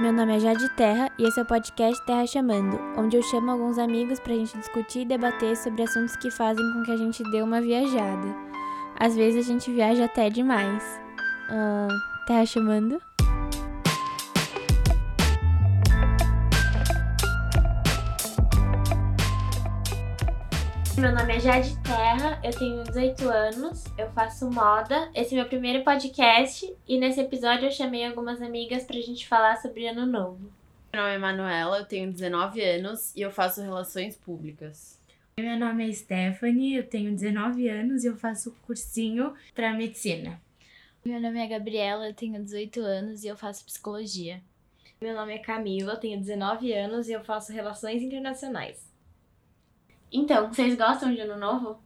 Meu nome é Jade Terra e esse é o podcast Terra Chamando, onde eu chamo alguns amigos pra gente discutir e debater sobre assuntos que fazem com que a gente dê uma viajada. Às vezes a gente viaja até demais. Ah, terra Chamando? Meu nome é Jade Terra, eu tenho 18 anos, eu faço moda. Esse é meu primeiro podcast e nesse episódio eu chamei algumas amigas pra gente falar sobre Ano Novo. Meu nome é Manuela, eu tenho 19 anos e eu faço relações públicas. Meu nome é Stephanie, eu tenho 19 anos e eu faço cursinho pra medicina. Meu nome é Gabriela, eu tenho 18 anos e eu faço psicologia. Meu nome é Camila, eu tenho 19 anos e eu faço relações internacionais. Então, vocês gostam de Ano Novo?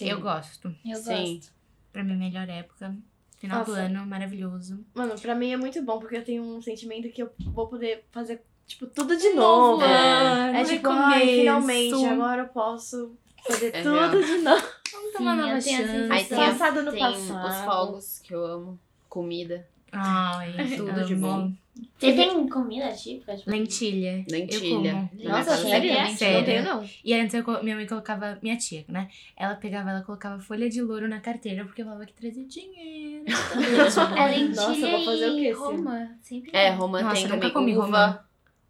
Eu gosto. Eu Sim. gosto. Pra mim, melhor época. Final do Nossa. ano, maravilhoso. Mano, pra mim é muito bom porque eu tenho um sentimento que eu vou poder fazer, tipo, tudo de novo. É. É tipo, ai, finalmente, agora eu posso fazer É tudo de novo. Vamos Sim, tomar eu nova chance. Aí tem, a- Passado no tem passado. os fogos que eu amo, comida, Ai, Tudo de bom. Vocês têm comida típica? Tipo, Lentilha. lentilha. Eu como. Nossa, sério? é? tem. Não Sério. tenho, não. E antes eu minha mãe colocava, minha tia, né? Ela pegava, ela colocava folha de louro na carteira porque falava que trazia dinheiro. É lentilha Nossa, eu vou fazer o quê? Roma. Sempre É, tem. Roma Nossa, tem eu nunca comi uva.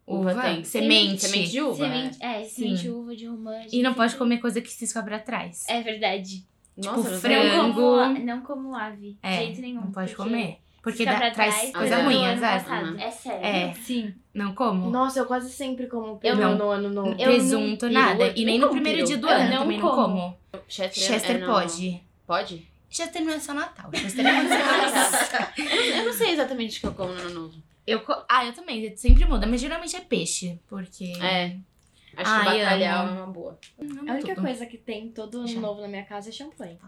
Uva, Uva? tem. Semente. Semente de uva. Semente, é, semente de uva de romã. E não pode comer coisa que se sobra atrás. É verdade. Nossa, Tipo, não frango. Não como, não como ave. É, de jeito nenhum. não pode porque comer. Porque dá, traz coisa ruim. Uhum. é sério? É, Sim. não como. Nossa, eu quase sempre como Eu peru não- no ano novo. Presunto, nada. E nem no primeiro dia do ano não também não como. Chester, Chester é no- pode. Pode? Chester não é só Natal. Chester é você vai Eu não sei exatamente o que eu como no ano novo. Eu co- Ah, eu também. Sempre muda. Mas geralmente é peixe. Porque. É. Acho Ai, que bacalhau é uma boa. Não A única tudo. coisa que tem todo ano novo na minha casa é champanhe.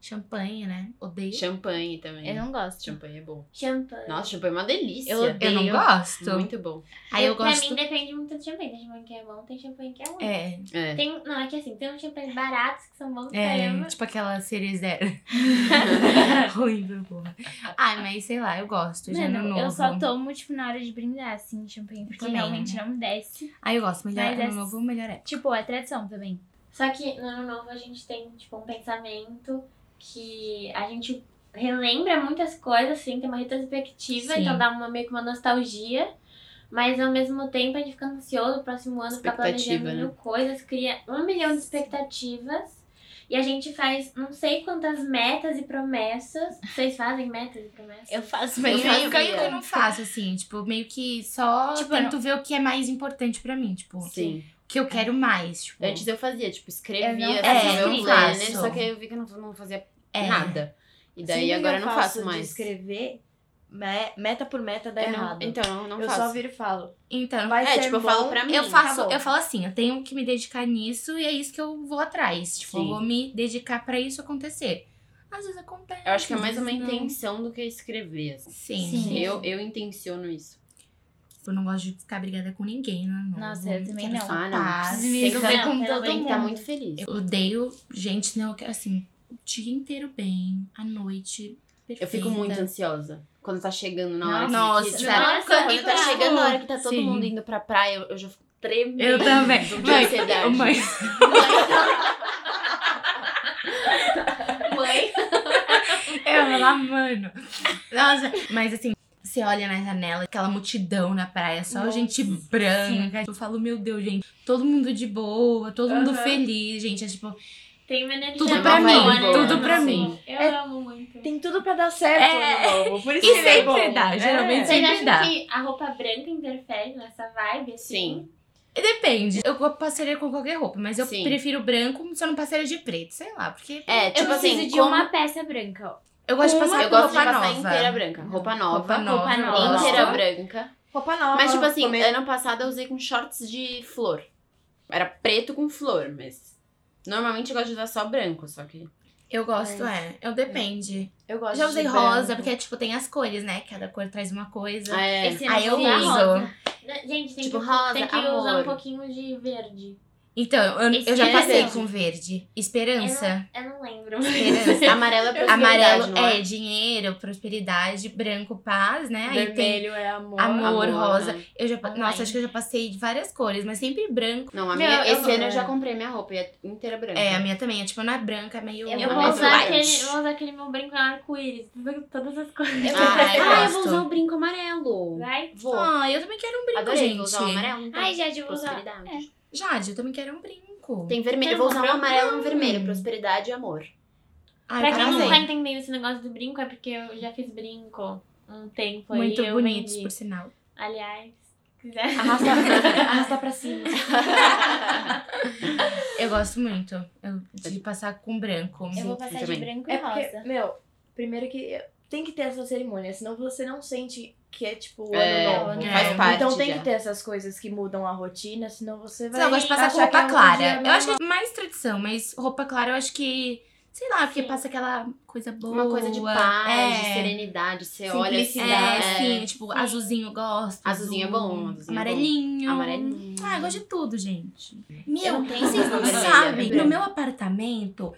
Champanhe, né? Odeio. Champanhe também. Eu não gosto. Champanhe é bom. Champanhe. Nossa, champanhe é uma delícia. Eu Eu não odeio. gosto. Muito bom. Aí eu pra gosto. mim depende muito do champanhe. Tem champanhe que é bom, tem champanhe que é ruim. É, É. Tem, não, é que assim, tem uns champanhes baratos que são bons pra é, caramba. tipo aquela série zero. Horrível, porra. Ai, mas sei lá, eu gosto de ano Mano, novo. eu só tomo, tipo, na hora de brindar, assim, champanhe. Porque Também, realmente né? não me desce. Aí eu gosto, melhor Mas ano é- novo, melhor é. Tipo, é tradição também. Só que no ano novo a gente tem, tipo, um pensamento que a gente relembra muitas coisas, assim, tem uma retrospectiva, Sim. então dá uma, meio que uma nostalgia. Mas ao mesmo tempo a gente fica ansioso, o próximo ano fica planejando né? mil coisas, cria um milhão de expectativas. E a gente faz não sei quantas metas e promessas. Vocês fazem metas e promessas? Eu faço, Eu Eu meio que eu não faço, assim, tipo, meio que só Tipo, tento ver o que é mais importante pra mim, tipo, Sim. Que eu quero mais, tipo. Antes eu fazia, tipo, escrevia Eu não- assim, É, no meu planner, faço. só que eu vi que eu não, não fazia É. nada. E daí Sempre agora eu não faço de mais. escrever, me- meta por meta dá não- errado. então, eu não eu faço. só viro e falo. Então, Vai É, ser tipo, eu falo pra mim. eu faço, acabou. eu falo assim, eu tenho que me dedicar nisso e é isso que eu vou atrás. Tipo, eu Sim. vou me dedicar pra isso acontecer. Às vezes acontece. Eu acho que é mais uma não. intenção do que escrever. assim. Sim. Sim. Eu, eu intenciono isso. Eu não gosto de ficar brigada com ninguém, né? Não. Nossa, eu também não. Ah, não. paz. Preciso me tá- com todo que mundo. estar muito feliz. Eu odeio gente, não, eu quero, assim, o dia inteiro bem, à noite, perfeita. Eu fico muito ansiosa. Quando tá chegando na hora que- Nossa, que, tipo, sério. quando Nossa, tá e chegando na hora que tá todo Sim. mundo indo pra praia, eu, eu já fico tremendo. Eu também. De Mãe, ansiedade. mãe, Mãe. eu lá, mano. Nossa, mas assim, você olha na janela, aquela multidão na praia, só Nossa, gente branca. Eu falo, meu Deus, gente, todo mundo de boa, todo mundo Aham. feliz, gente. É tipo, Tem uma energia Tudo boa, pra mim, né? tudo pra Sim. mim. Eu É- amo muito. Tem tudo pra dar certo É. novo. Por isso E que é sempre bom. dá, geralmente É. Vocês sempre acham dá. que a roupa branca interfere nessa vibe, assim? Sim. Depende. Eu passaria com qualquer roupa, mas eu Sim. prefiro branco se eu não passaria de preto, sei lá, porque É, Eu tipo preciso assim, de como... uma peça branca, ó. Eu gosto de passar Eu gosto de roupa passar nova. inteira branca. Roupa nova. Roupa nova. Roupa nova. Inteira branca. Roupa nova. Mas, tipo assim, comer- ano passado eu usei com shorts de flor. Era preto com flor, mas. Normalmente eu gosto de usar só branco, só que. Eu gosto, é. Eu depende. eu gosto Já usei de rosa, branco. porque, tipo, tem as cores, né? Cada cor traz uma coisa. É. Esse Aí eu uso. rosa. Gente, tem Tipo, que, rosa, tem que usar um pouquinho de verde. Então, eu, eu já passei é com verde. Esperança. Eu não lembro. Esperança. Amarelo é prosperidade, Amarelo não é dinheiro, prosperidade, branco, paz, né? Aí tem Vermelho é amor. amor, rosa. né? Eu já, Não nossa, acho que eu já passei de várias cores, mas sempre branco. Não, a Meu, minha, eu esse ano eu já comprei minha roupa e é inteira branca. É, a minha também. É tipo, não é branca, é meio. Eu Eu vou, usar aquele, eu vou usar aquele meu brinco arco-íris. Todas as cores. Ah, eu ah, eu vou usar o brinco amarelo. Vai? Vou. Ah, eu também quero um brinco, Adorei, gente. vou usar o amarelo. então. Ai, Jade, eu vou usar. Prosperidade. Jade, eu também quero um brinco. Tem vermelho. Eu vou usar um amarelo e um vermelho. Prosperidade e amor. Ai, Pra quem não tá entendendo esse negócio do brinco, é porque eu já fiz brinco um tempo aí. Muito bonitos, por sinal. Aliás, se quiser. Arrasta, arrasta pra cima. Eu gosto muito eu- de passar com branco. Eu vou passar de branco e É porque, rosa. meu, primeiro que tem que ter essa cerimônia, senão você não sente que é tipo o É, ano novo. né? faz É, parte Então tem já. que ter essas coisas que mudam a rotina, senão você vai. Eu gosto de passar com roupa é um clara. Eu acho que é mais tradição, mas roupa clara eu acho que. Sei lá, porque Sim. passa aquela coisa boa. Uma coisa de paz, de é. serenidade. Você olha assim. É, é, sim, tipo, Sim. azulzinho eu gosto. Azulzinho é azul, bom, azulzinho é bom. amarelinho. Amarelinho. Ah, eu gosto de tudo, gente. Eu Meu, não tenho vocês não sabem, branca. no meu apartamento,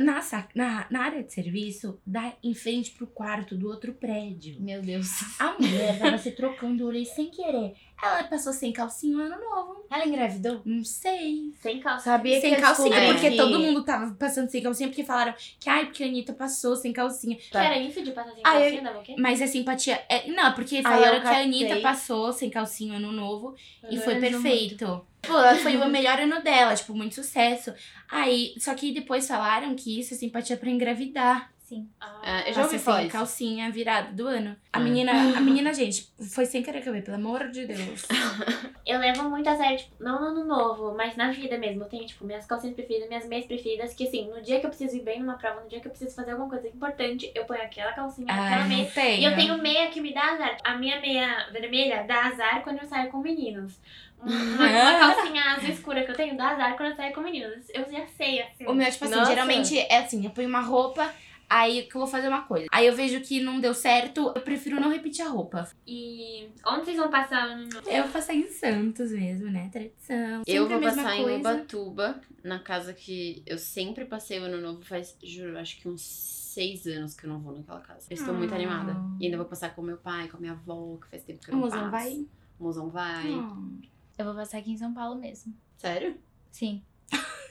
na, na, na área de serviço, dá em frente pro quarto do outro prédio. Meu Deus. A mulher tava se trocando, eu olhei sem querer. Ela passou sem calcinha o ano novo. Ela engravidou? Não sei. Sem calça. Sabia sem que calcinha, descobri porque que- todo mundo tava passando sem calcinha, porque falaram que, ai, porque a Anitta passou sem calcinha. Que era isso de passar sem calcinha, dava o quê? Mas a simpatia. É, não, porque falaram que a Anitta passou sem calcinha ano novo e foi lembro muito. Pô, foi o melhor ano dela, tipo, muito sucesso. Aí, só que depois falaram que isso é simpatia pra engravidar. Sim. É, Ah, eu já ouvi falar isso. calcinha virada do ano. A É. menina, a menina, gente, foi sem querer que eu vi, pelo amor de Deus. Eu levo muito a sério, tipo, não no ano novo, mas na vida mesmo. Eu tenho, tipo, minhas calcinhas preferidas, minhas meias preferidas, que assim, no dia que eu preciso ir bem numa prova, no dia que eu preciso fazer alguma coisa importante, eu ponho aquela calcinha, aquela Ai, meia. não tenho. E eu tenho meia que me dá azar. A minha meia vermelha dá azar quando eu saio com meninos. Uma, uma calcinha azul escura que eu tenho dá azar quando eu saio com meninos. Eu já sei, assim. O meu, tipo assim, Nossa. geralmente é assim, eu ponho uma roupa, aí que eu vou fazer uma coisa. Aí eu vejo que não deu certo, eu prefiro não repetir a roupa. E onde vocês vão passar o ano novo? Eu vou passar em Santos mesmo, né? Tradição. Eu Sempre a vou mesma passar em coisa. Ubatuba, na casa que eu sempre passei o ano novo, faz, juro, acho que uns seis anos que eu não vou naquela casa. Eu estou muito Ah. animada. E ainda vou passar com meu pai, com a minha avó, que faz tempo que eu O não mozão passo. vai? O mozão vai. Hum. Eu vou passar aqui em São Paulo mesmo. Sério? Sim.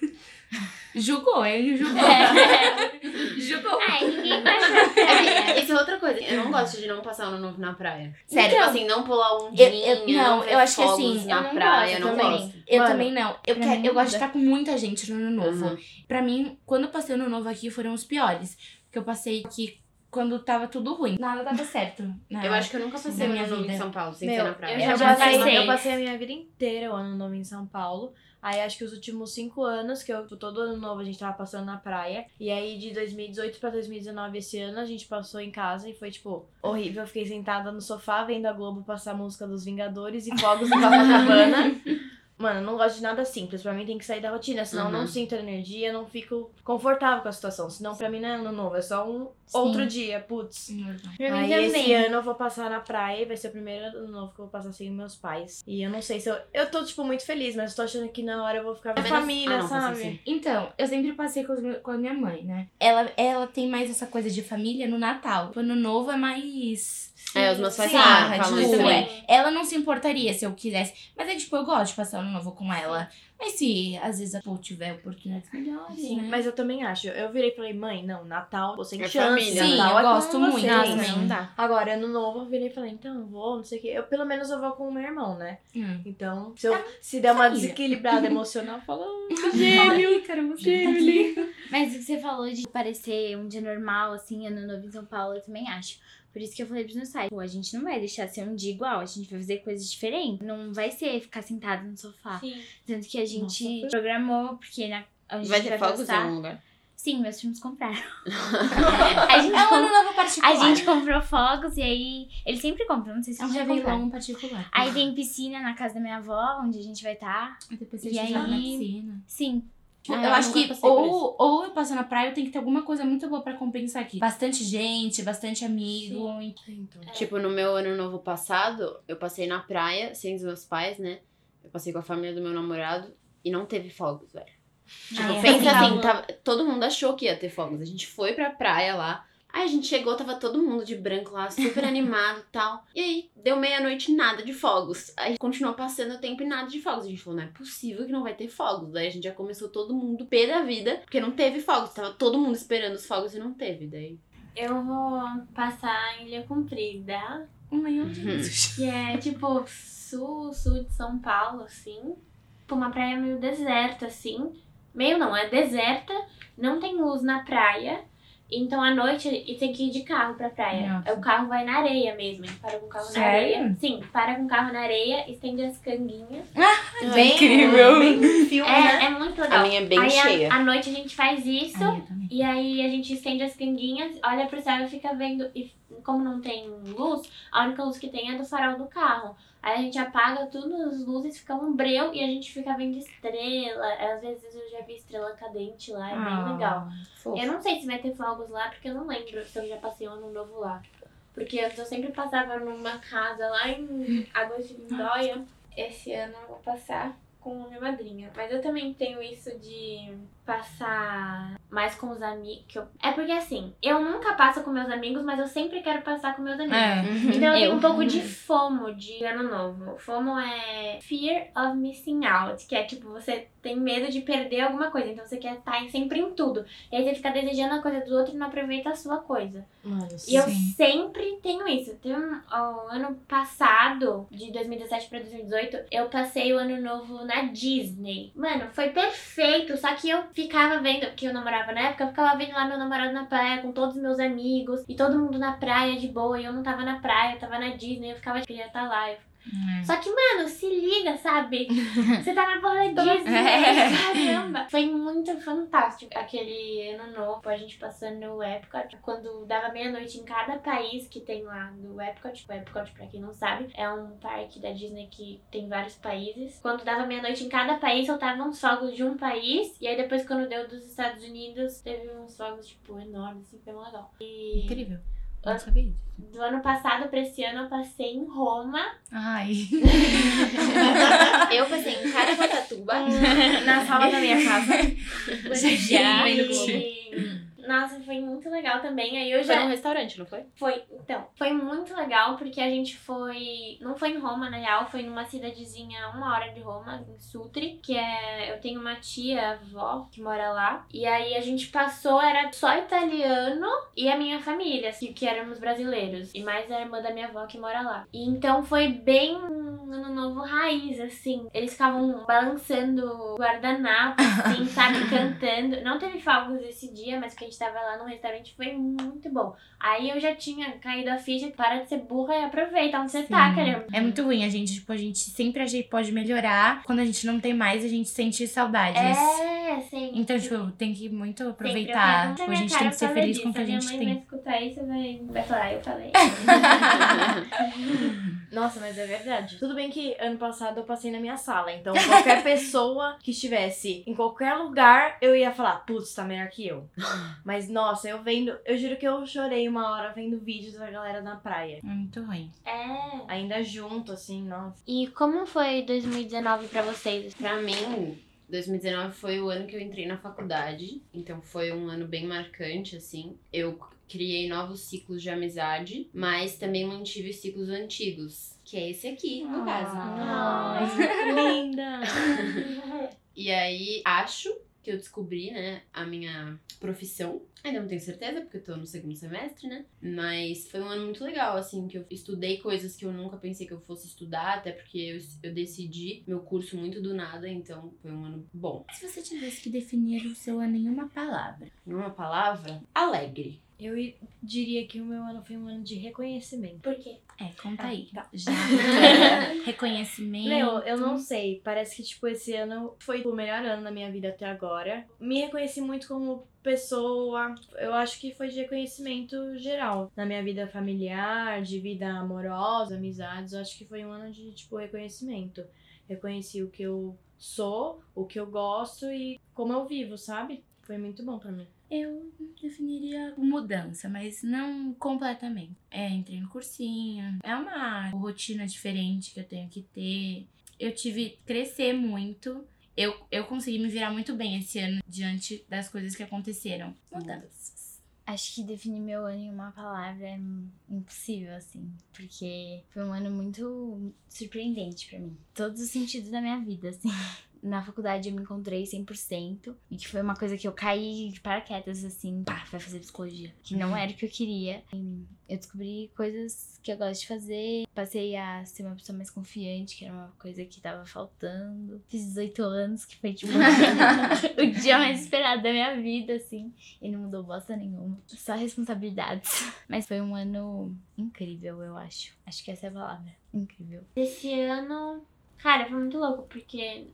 Julgou, hein? Julgou. Julgou. Ai, ninguém pra É praia. isso é outra coisa. Eu não gosto de não passar o ano novo na praia. Sério? Tipo assim, não pular um dia, Eu- eu- não, ver eu acho que assim, na eu não praia, eu gosto não também. gosto. Eu Mano, também não. Eu, quero, eu gosto de estar com muita gente no ano novo. Uhum. Pra mim, quando eu passei o ano novo aqui, foram os piores. Porque eu passei aqui quando tava tudo ruim. Nada dava certo. na- Eu acho que eu nunca passei o minha ano novo em. São Paulo, sem Meu, ser na praia. eu Eu, já passei, passei. eu passei a minha vida inteira o ano novo em São Paulo. Aí acho que os últimos cinco anos, que eu todo ano novo a gente tava passando na praia. E aí de 2018 pra 2019 esse ano a gente passou em casa e foi tipo horrível. Eu fiquei sentada no sofá vendo a Globo passar a música dos Vingadores e fogos em Copacabana. Mano, eu não gosto de nada simples. Pra mim tem que sair da rotina, senão eu não Uhum. sinto energia, eu não fico confortável com a situação. Senão pra mim não é ano novo, é só um outro dia, putz. Pra mim Aí esse ano eu vou passar na praia vai ser o primeiro ano novo que eu vou passar sem meus pais. E eu não sei se eu. Eu tô, tipo, muito feliz, mas tô achando que na hora eu vou ficar com a família, Ah, não, sabe? sim. Então, eu sempre passei com, meus- com a minha mãe, né? Ela, ela tem mais essa coisa de família no Natal. O ano novo é mais. É, os meus pais Sim, ah, falam tipo, isso também. é. Ela não se importaria se eu quisesse. Mas é tipo, eu gosto de passar o ano novo com ela. Mas se às vezes a Paul tiver oportunidades melhores, Sim, né? mas eu também acho. Eu virei e falei, mãe, não, Natal, você sem É chance. família, Sim, Natal eu é gosto muito. vocês. Nossa, também. não dá. Agora, ano novo, eu virei e falei, então, eu vou, não sei o quê. Eu, pelo menos eu vou com o meu irmão, né? Hum. Então, se, eu, se der uma desequilibrada emocional, fala, Gêmeo, cara, você tá. Mas o que você falou de parecer um dia normal, assim, ano novo em São Paulo, eu também acho. Por isso que eu falei pros meus pais, pô, a gente não vai deixar ser um dia igual, a gente vai fazer coisas diferentes. Não vai ser ficar sentado no sofá. Sim. Tanto que a gente Nossa, programou, porque na, a gente Vai ter fogos em passar... algum lugar? Sim, meus filhos compraram. a, gente É um ano novo particular. a gente comprou fogos e aí. Eles sempre compram, não sei se É um já compraram. Réveillon particular. Aí tem piscina na casa da minha avó, onde a gente vai estar. Aí Depois você E joga na aí- piscina. Sim. Ah, eu acho nunca que ou, ou eu passo na praia, eu tenho que ter alguma coisa muito boa pra compensar aqui. Bastante gente, bastante amigo. Então. Tipo, no meu ano novo passado, eu passei na praia, sem os meus pais, né? Eu passei com a família do meu namorado. e não teve fogos, velho. Tipo, Ah, é. pensa assim, Tava- todo mundo achou que ia ter fogos. A gente foi pra praia lá. Aí a gente chegou, tava todo mundo de branco lá, super animado e tal. E aí, deu meia-noite, nada de fogos. Aí continuou passando o tempo e nada de fogos. A gente falou, não é possível que não vai ter fogos. Daí a gente já começou todo mundo pé da vida, porque não teve fogos. Tava todo mundo esperando os fogos e não teve. Daí. Eu vou passar em Ilha Comprida, Meu Deus. que é tipo sul, sul de São Paulo, assim. Tipo, uma praia meio deserta, assim. Meio não, é deserta, não tem luz na praia. Então à noite e tem que ir de carro pra praia. Nossa. O carro vai na areia mesmo. Ele para com o carro na Sério? areia. Sim, para com o carro na areia, estende as canguinhas. Bem incrível. Bem filme, né? É, é muito legal. A minha é bem aí cheia. À, noite a gente faz isso. Também. E aí a gente estende as canguinhas, olha pro céu e fica vendo. E como não tem luz, a única luz que tem é do farol do carro. Aí a gente apaga todas as luzes, fica um breu e a gente fica vendo estrela. Às vezes eu já vi estrela cadente lá, é bem Ah. legal. Fofo. Eu não sei se vai ter fogos lá, porque eu não lembro se eu já passei um ano novo lá. Porque antes eu sempre passava numa casa lá em Águas de Lindóia. Esse ano eu vou passar com minha madrinha. Mas eu também tenho isso de passar mais com os amigos. É porque assim, eu nunca passo com meus amigos, mas eu sempre quero passar com meus amigos. É. Então eu tenho Eu. um pouco de FOMO de ano novo. FOMO é Fear of Missing Out, que é tipo, você tem medo de perder alguma coisa, então você quer estar sempre em tudo. E aí você fica desejando a coisa do outro e não aproveita a sua coisa. Mano, E eu Sim. sempre tenho isso. Teve um, o ano passado, de 2017 pra 2018, eu passei o ano novo na Disney. Mano, foi perfeito. Só que eu ficava vendo, porque eu namorava na época, eu ficava vendo lá meu namorado na praia com todos os meus amigos. E todo mundo na praia de boa. E eu não tava na praia, eu tava na Disney. Eu ficava, queria estar lá. Eu Hum. só que, mano, se liga, sabe? Você tá na porra da Disney, É. caramba. Foi muito fantástico aquele ano novo, a gente passando no Epcot. Quando dava meia-noite em cada país que tem lá do Epcot. O Epcot, pra quem não sabe, é um parque da Disney que tem vários países. Quando dava meia-noite em cada país, soltavam uns fogos de um país. E aí depois, quando deu dos Estados Unidos, teve uns fogos, tipo, enormes, assim, foi legal. E Incrível. Sabia disso. do ano passado pra esse ano, eu passei em Roma. Ai. Eu passei em Caraguatatuba. Na sala da minha casa. Já. E- Nossa, foi muito legal também. Aí eu Foi já. num restaurante, não foi? Foi, então, foi muito legal porque a gente foi. Não foi em Roma, na real, foi numa cidadezinha uma hora de Roma, em Sutri, que é. Eu tenho uma tia, avó, que mora lá. E aí a gente passou, era só italiano e a minha família, que, que éramos brasileiros. E mais a irmã da minha avó que mora lá. E então foi bem ano novo raiz, assim. Eles ficavam balançando guardanapo, assim, sabe, cantando. Não teve fogos esse dia, mas que a gente tava lá no restaurante foi muito bom. Aí eu já tinha caído a ficha, para de ser burra e aproveita onde você tá, Sim. caramba. É muito ruim, a gente, tipo, a gente sempre a gente pode melhorar. Quando a gente não tem mais, a gente sente saudades. É, sim. Então, tipo, tem que muito aproveitar. Tipo, a gente tem que ser cara feliz por com o que a gente disso. Minha mãe tem. vai escutar isso vai, vai falar, eu falei. Nossa, mas é verdade. Tudo bem que ano passado eu passei na minha sala, então qualquer pessoa que estivesse em qualquer lugar, eu ia falar, putz, tá melhor que eu. Mas nossa, eu vendo, eu juro que eu chorei uma hora vendo vídeos da galera na praia. É muito ruim. É. Ainda junto, assim, nossa. E como foi 2019 pra vocês? Pra mim, 2019 foi o ano que eu entrei na faculdade, então foi um ano bem marcante, assim. Eu criei novos ciclos de amizade, mas também mantive os ciclos antigos, que é esse aqui, no caso. Ai, linda! E aí, acho que eu descobri, né, a minha profissão. Ainda não tenho certeza, porque eu tô no segundo semestre, né? Mas foi um ano muito legal, assim, que eu estudei coisas que eu nunca pensei que eu fosse estudar, até porque eu, eu decidi meu curso muito do nada, então foi um ano bom. Se você tivesse que definir o seu ano em uma palavra. Numa palavra, alegre. Eu i- diria que o meu ano foi um ano de reconhecimento. Por quê? É, conta Ah, aí. tá. Já. Reconhecimento. Meu, eu não sei. Parece que, tipo, esse ano foi o melhor ano da minha vida até agora. Me reconheci muito como pessoa. Eu acho que foi de reconhecimento geral. Na minha vida familiar, de vida amorosa, amizades. Eu acho que foi um ano de, tipo, reconhecimento. Reconheci o que eu sou, o que eu gosto e como eu vivo, sabe? Foi muito bom pra mim. Eu definiria mudança, mas não completamente. É, entrei no cursinho. É uma rotina diferente que eu tenho que ter. Eu tive crescer muito eu, eu consegui me virar muito bem esse ano diante das coisas que aconteceram. Mudanças. Acho que definir meu ano em uma palavra é impossível, assim. Porque foi um ano muito surpreendente pra mim. Todos os sentidos da minha vida, assim. Na faculdade eu me encontrei 100%. E que foi uma coisa que eu caí de paraquedas, assim. Pá, vai fazer psicologia. Que não era o que eu queria. E eu descobri coisas que eu gosto de fazer. Passei a ser uma pessoa mais confiante, que era uma coisa que tava faltando. Fiz 18 anos, que foi tipo o dia mais esperado da minha vida, assim. E não mudou bosta nenhuma. Só responsabilidades. Mas foi um ano incrível, eu acho. Acho que essa é a palavra. Incrível. Esse ano, cara, foi muito louco, porque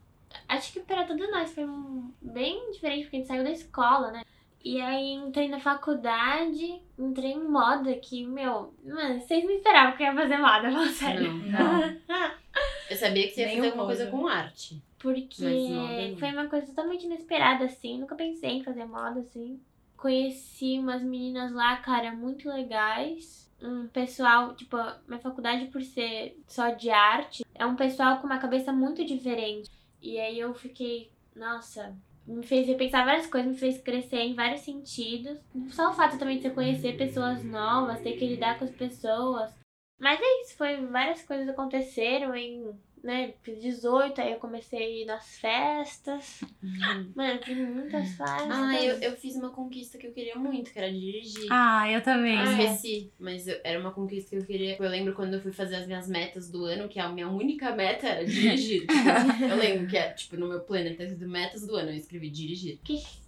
acho que pra todos nós foi um- bem diferente, porque a gente saiu da escola, né? E aí entrei na faculdade, entrei em moda que, meu, mano, vocês não esperavam que eu ia fazer moda, fala sério. Não. Eu sabia que você ia fazer um alguma coisa com arte. Porque não. foi uma coisa totalmente inesperada, assim. Nunca pensei em fazer moda, assim. Conheci umas meninas lá, cara, muito legais. Um pessoal, tipo, minha faculdade, por ser só de arte, é um pessoal com uma cabeça muito diferente. E aí eu fiquei, nossa, me fez repensar várias coisas, me fez crescer em vários sentidos. Só o fato também de você conhecer pessoas novas, ter que lidar com as pessoas. Mas é isso, foi várias coisas aconteceram em, né, fiz 18, aí eu comecei a ir nas festas. Mano, fiz muitas festas. Ah, eu, eu fiz uma conquista que eu queria muito, que era dirigir. Ah, eu também. Eu esqueci, mas eu- era uma conquista que eu queria. Eu lembro quando eu fui fazer as minhas metas do ano, que a minha única meta era dirigir. Tipo, eu lembro que, é, tipo, no meu planner tá metas do ano, eu escrevi dirigir.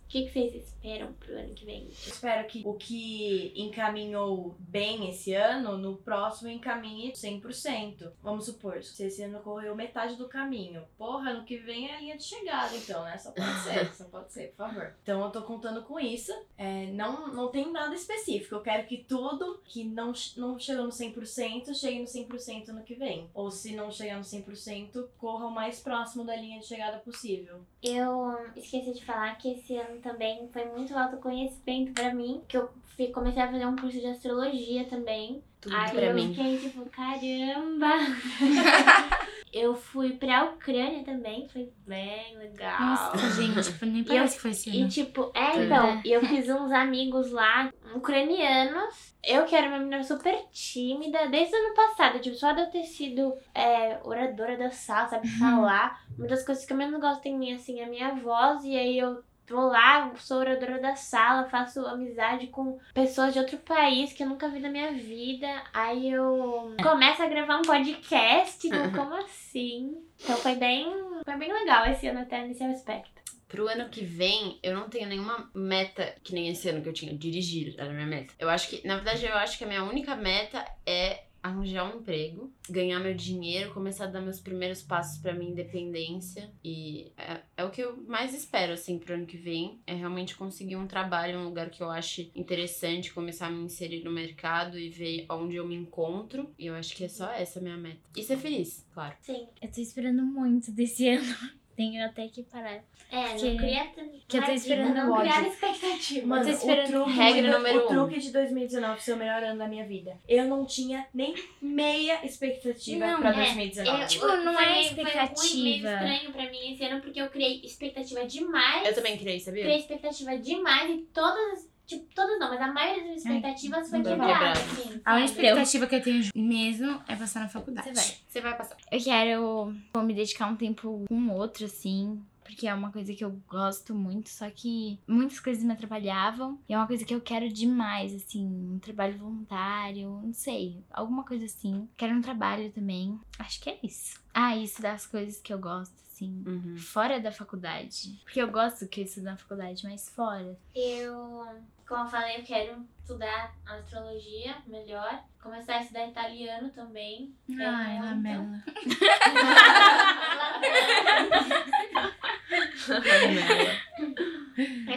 O que, que, vocês esperam pro ano que vem? Espero que o que encaminhou bem esse ano, no próximo encaminhe 100%. Vamos supor, se esse ano correu metade do caminho. Porra, ano que vem é a linha de chegada, então, né? Só pode ser, só pode ser, por favor. Então eu tô contando com isso. É, não, não tem nada específico. Eu quero que tudo que não, não chegou no 100% chegue no 100% no que vem. Ou se não chegar no 100%, corra o mais próximo da linha de chegada possível. Eu esqueci de falar que esse ano também foi muito autoconhecimento pra mim, que eu comecei a fazer um curso de astrologia também. Tudo Aí pra eu mim. fiquei tipo, caramba! eu fui pra Ucrânia também, foi bem legal. Nossa, gente, nem parece que foi esse E ano. tipo, é, então, e eu fiz uns amigos lá, ucranianos. Eu que era uma menina super tímida desde o ano passado, tipo, só de eu ter sido é, oradora da sala, sabe, falar. Uma das coisas que eu menos gosto em mim, assim, é a minha voz, e aí eu vou lá, sou oradora da sala, faço amizade com pessoas de outro país que eu nunca vi na minha vida. Aí eu começo a gravar um podcast, tipo, como assim? Então foi bem, foi bem legal esse ano até nesse aspecto. Pro ano que vem, eu não tenho nenhuma meta que nem esse ano que eu tinha, dirigir, era a minha meta. Eu acho que, na verdade, eu acho que a minha única meta é arranjar um emprego, ganhar meu dinheiro, começar a dar meus primeiros passos pra minha independência. E é, é o que eu mais espero, assim, pro ano que vem. É realmente conseguir um trabalho, um lugar que eu ache interessante, começar a me inserir no mercado e ver onde eu me encontro. E eu acho que é só essa a minha meta. E ser feliz, claro. Sim. Eu tô esperando muito desse ano. Tenho até que parar. É, Porque- não cria. que eu tô esperando não criar expectativa. Mano, tô esperando o truque, regra de- número o um. truque de 2019 ser o melhor ano da minha vida. Eu não tinha nem meia expectativa Não, pra é, 2019. Eu- Tipo, não foi, é Foi expectativa. meio estranho pra mim esse ano, porque eu criei expectativa demais. Eu também criei, sabia? Criei expectativa demais e todas, tipo, todas não, mas a maioria das expectativas foi quebrada, assim. A única expectativa que eu tenho mesmo é passar na faculdade. Você vai. Você vai passar. Eu quero vou me dedicar um tempo com outro, assim. Porque é uma coisa que eu gosto muito, só que muitas coisas me atrapalhavam. E é uma coisa que eu quero demais, assim. Um trabalho voluntário, não sei. Alguma coisa assim. Quero um trabalho também. Acho que é isso. Ah, isso das coisas que eu gosto, assim. Uhum. Fora da faculdade. Porque eu gosto que eu estudo na faculdade, mas fora. Eu, como eu falei, eu quero estudar astrologia melhor. Começar a estudar italiano também. Ai, É muito. Lamela.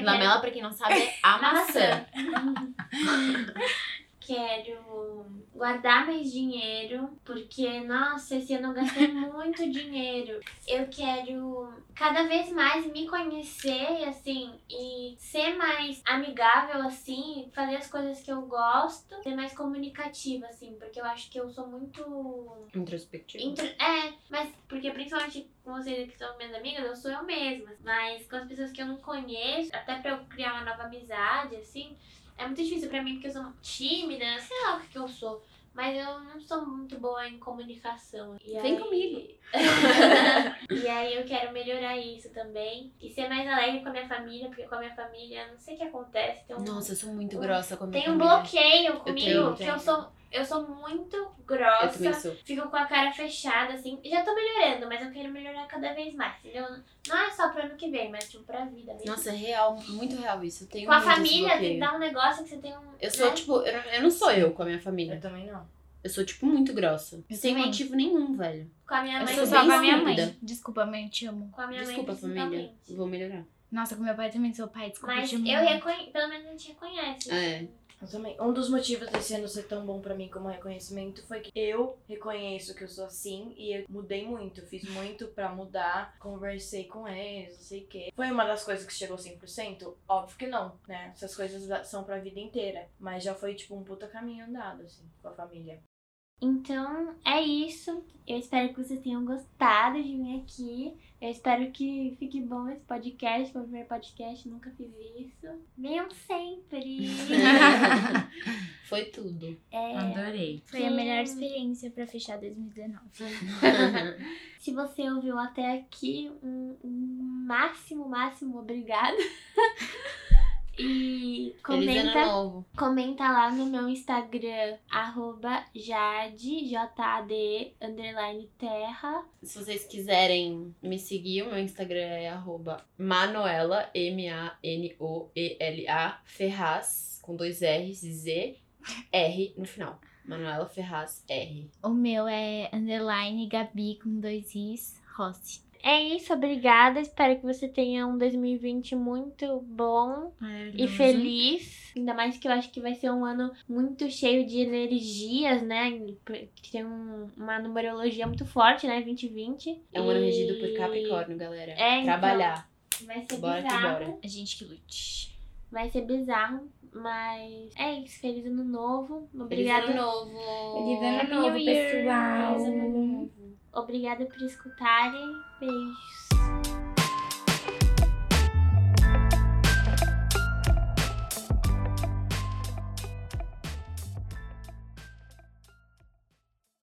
Lamela, pra quem não sabe, é a maçã. Quero guardar mais dinheiro, porque, nossa, esse ano eu gastei muito dinheiro. Eu quero cada vez mais me conhecer, assim, e ser mais amigável, assim, fazer as coisas que eu gosto, ser mais comunicativa, assim, porque eu acho que eu sou muito Introspectiva. Intro- É, mas por porque principalmente com vocês que são minhas amigas, eu sou eu mesma. Mas com as pessoas que eu não conheço, até pra eu criar uma nova amizade, assim, é muito difícil pra mim, porque eu sou tímida, sei lá o que, que eu sou. Mas eu não sou muito boa em comunicação. E Vem aí- comigo. e aí eu quero melhorar isso também. E ser mais alegre com a minha família, porque com a minha família, não sei o que acontece. Tem um, Nossa, eu sou muito grossa com a minha tem um família. bloqueio comigo, tenho, que eu sou. Eu sou muito Eu grossa, sou. fico com a cara fechada, assim. Já tô melhorando, mas eu quero melhorar cada vez mais, entendeu? Não é só pro ano que vem, mas tipo pra vida mesmo. Nossa, é real, muito real isso. Eu tenho com a família, tem que dar um negócio que você tem um. Eu sou, né? tipo, eu não, eu não sou eu com a minha família. Eu também não. Eu sou, tipo, muito grossa. Eu Sem também. motivo nenhum, velho. Com a minha Eu mãe. sou sou só com a minha mãe. Desculpa, mãe, eu te amo. Com a minha Desculpa, mãe, família. Vou melhorar. Nossa, com meu pai também sou pai, desculpa, Mas eu reconheço, pelo menos a gente reconhece. É. assim. Eu também. Um dos motivos desse ano ser tão bom pra mim como reconhecimento foi que eu reconheço que eu sou assim e eu mudei muito. Fiz muito pra mudar, conversei com eles, não sei o quê. Foi uma das coisas que chegou 100%? Óbvio que não, né? Essas coisas são pra vida inteira. Mas já foi, tipo, um puta caminho andado, assim, com a família. Então é isso. Eu espero que vocês tenham gostado de vir aqui. Eu espero que fique bom esse podcast. Foi o primeiro podcast, nunca fiz isso. Venham sempre. Foi tudo. É, Adorei. Foi a melhor experiência pra fechar 2019. se você ouviu até aqui, um, um máximo, máximo obrigado. E comenta, comenta lá no meu Instagram, arroba Jade, J-A-D, underline terra. Se vocês quiserem me seguir, o meu Instagram é arroba Manoela, M-A-N-O-E-L-A, Ferraz, com dois R's Z, R no final. Manuela Ferraz, R. O meu é underline Gabi com dois Is, Rossi. É isso, obrigada. Espero que você tenha um 2020 muito bom e feliz. Ainda mais que eu acho que vai ser um ano muito cheio de energias, né? Que tem um- uma numerologia muito forte, né? 2020. É um ano regido por Capricórnio, galera. É, então. Trabalhar. Vai ser Bora que bizarro. bora. A gente que lute. Vai ser bizarro, mas é isso. Feliz ano novo. Feliz Obrigada. ano novo. Feliz ano Happy novo, New Year. pessoal. Feliz ano novo. Obrigada por escutarem. Beijos.